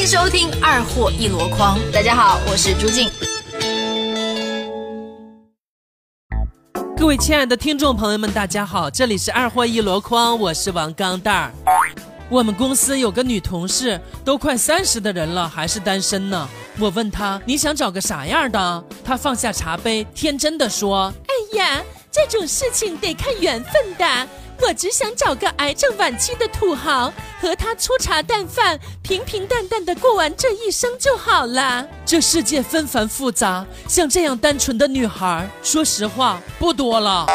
迎收听《二货一箩筐》。大家好，我是朱静。各位亲爱的听众朋友们，大家好，这里是《二货一箩筐》，我是王钢蛋儿。我们公司有个女同事，都快三十的人了，还是单身呢。我问她你想找个啥样的？她放下茶杯，天真的说：“哎呀，这种事情得看缘分的。我只想找个癌症晚期的土豪，和他粗茶淡饭，平平淡淡的过完这一生就好了。这世界纷繁复杂，像这样单纯的女孩，说实话不多了。”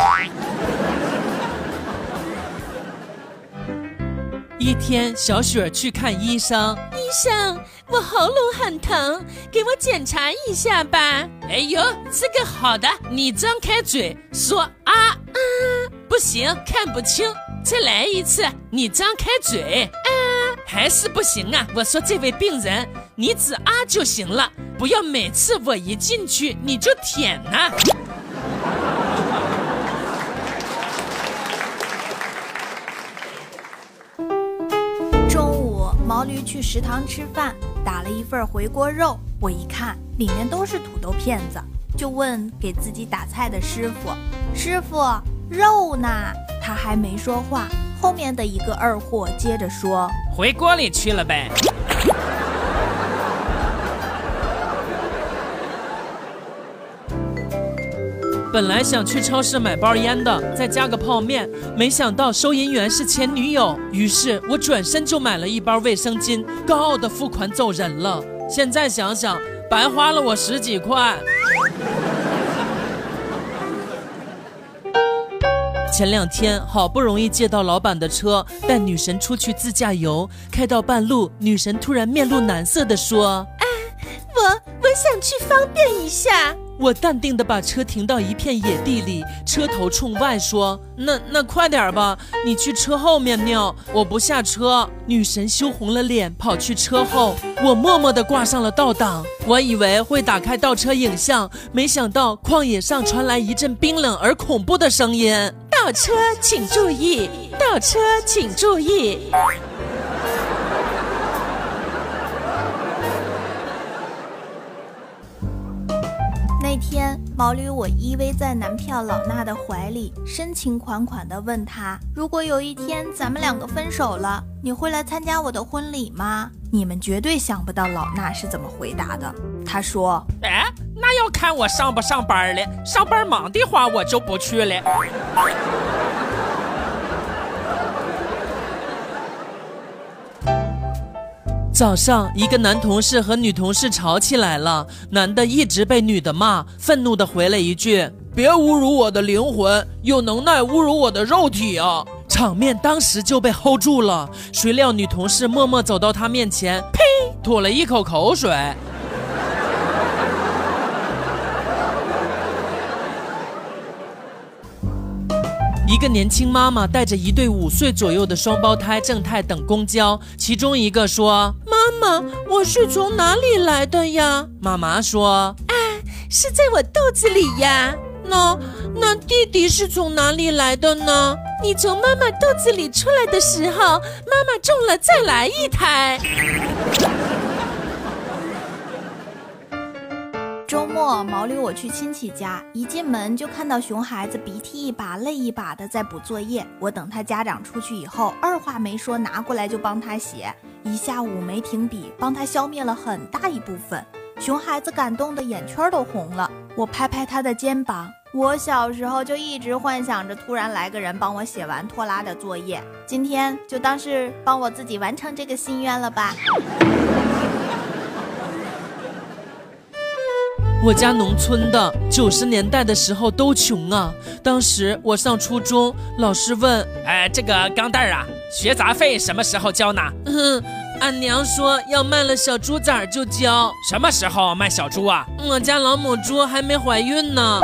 一天，小雪去看医生。医生，我喉咙很疼，给我检查一下吧。哎呦，这个好的，你张开嘴说啊啊，不行，看不清，再来一次，你张开嘴啊，还是不行啊。我说这位病人，你只啊就行了，不要每次我一进去你就舔 呐。毛驴去食堂吃饭，打了一份回锅肉。我一看，里面都是土豆片子，就问给自己打菜的师傅：“师傅，肉呢？”他还没说话，后面的一个二货接着说：“回锅里去了呗。”本来想去超市买包烟的，再加个泡面，没想到收银员是前女友，于是我转身就买了一包卫生巾，高傲的付款走人了。现在想想，白花了我十几块。前两天好不容易借到老板的车，带女神出去自驾游，开到半路，女神突然面露难色的说：“啊，我我想去方便一下。”我淡定的把车停到一片野地里，车头冲外说：“那那快点吧，你去车后面尿，我不下车。”女神羞红了脸，跑去车后，我默默的挂上了倒档。我以为会打开倒车影像，没想到旷野上传来一阵冰冷而恐怖的声音：“倒车请注意，倒车请注意。”天，毛驴我依偎在男票老衲的怀里，深情款款地问他：“如果有一天咱们两个分手了，你会来参加我的婚礼吗？”你们绝对想不到老衲是怎么回答的。他说：“哎，那要看我上不上班了。上班忙的话，我就不去了。”早上，一个男同事和女同事吵起来了，男的一直被女的骂，愤怒的回了一句：“别侮辱我的灵魂，有能耐侮辱我的肉体啊！”场面当时就被 hold 住了。谁料女同事默默走到他面前，呸，吐了一口口水。一个年轻妈妈带着一对五岁左右的双胞胎正太等公交，其中一个说：“妈妈，我是从哪里来的呀？”妈妈说：“啊，是在我肚子里呀。”那那弟弟是从哪里来的呢？你从妈妈肚子里出来的时候，妈妈中了再来一胎。周末，毛驴我去亲戚家，一进门就看到熊孩子鼻涕一把泪一把的在补作业。我等他家长出去以后，二话没说拿过来就帮他写，一下午没停笔，帮他消灭了很大一部分。熊孩子感动的眼圈都红了。我拍拍他的肩膀，我小时候就一直幻想着突然来个人帮我写完拖拉的作业，今天就当是帮我自己完成这个心愿了吧。我家农村的，九十年代的时候都穷啊。当时我上初中，老师问：“哎，这个钢蛋儿啊，学杂费什么时候交呢？”哼，俺娘说要卖了小猪崽儿就交。什么时候卖小猪啊？我家老母猪还没怀孕呢。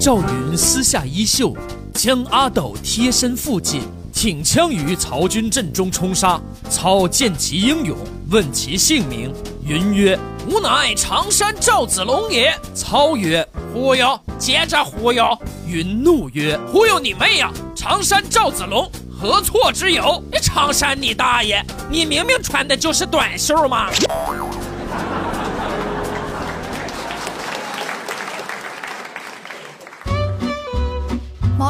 赵云撕下衣袖，将阿斗贴身附近。挺枪于曹军阵中冲杀，操见其英勇，问其姓名，云曰：“吾乃常山赵子龙也。”操曰：“忽悠，接着忽悠。云怒曰：“忽悠你妹呀！常山赵子龙，何错之有？常山你大爷！你明明穿的就是短袖嘛！”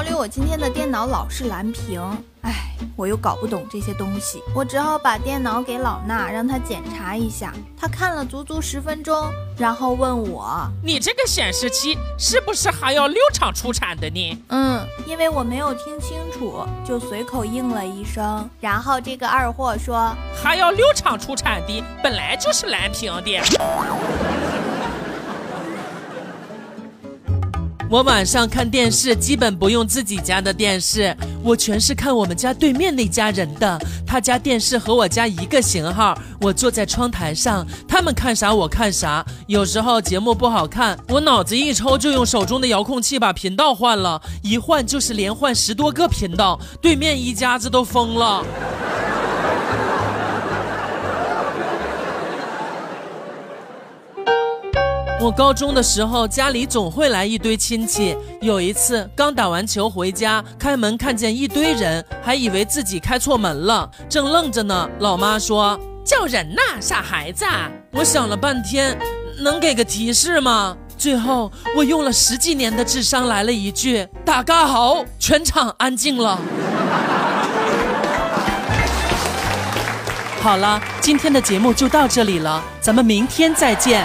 毛驴，我今天的电脑老是蓝屏，哎，我又搞不懂这些东西，我只好把电脑给老衲，让他检查一下。他看了足足十分钟，然后问我：“你这个显示器是不是还要六厂出产的呢？”嗯，因为我没有听清楚，就随口应了一声。然后这个二货说：“还要六厂出产的，本来就是蓝屏的。”我晚上看电视基本不用自己家的电视，我全是看我们家对面那家人的。他家电视和我家一个型号，我坐在窗台上，他们看啥我看啥。有时候节目不好看，我脑子一抽就用手中的遥控器把频道换了，一换就是连换十多个频道，对面一家子都疯了。我高中的时候，家里总会来一堆亲戚。有一次刚打完球回家，开门看见一堆人，还以为自己开错门了，正愣着呢。老妈说：“叫人呐，傻孩子。”我想了半天，能给个提示吗？最后我用了十几年的智商来了一句：“大家好！”全场安静了。好了，今天的节目就到这里了，咱们明天再见。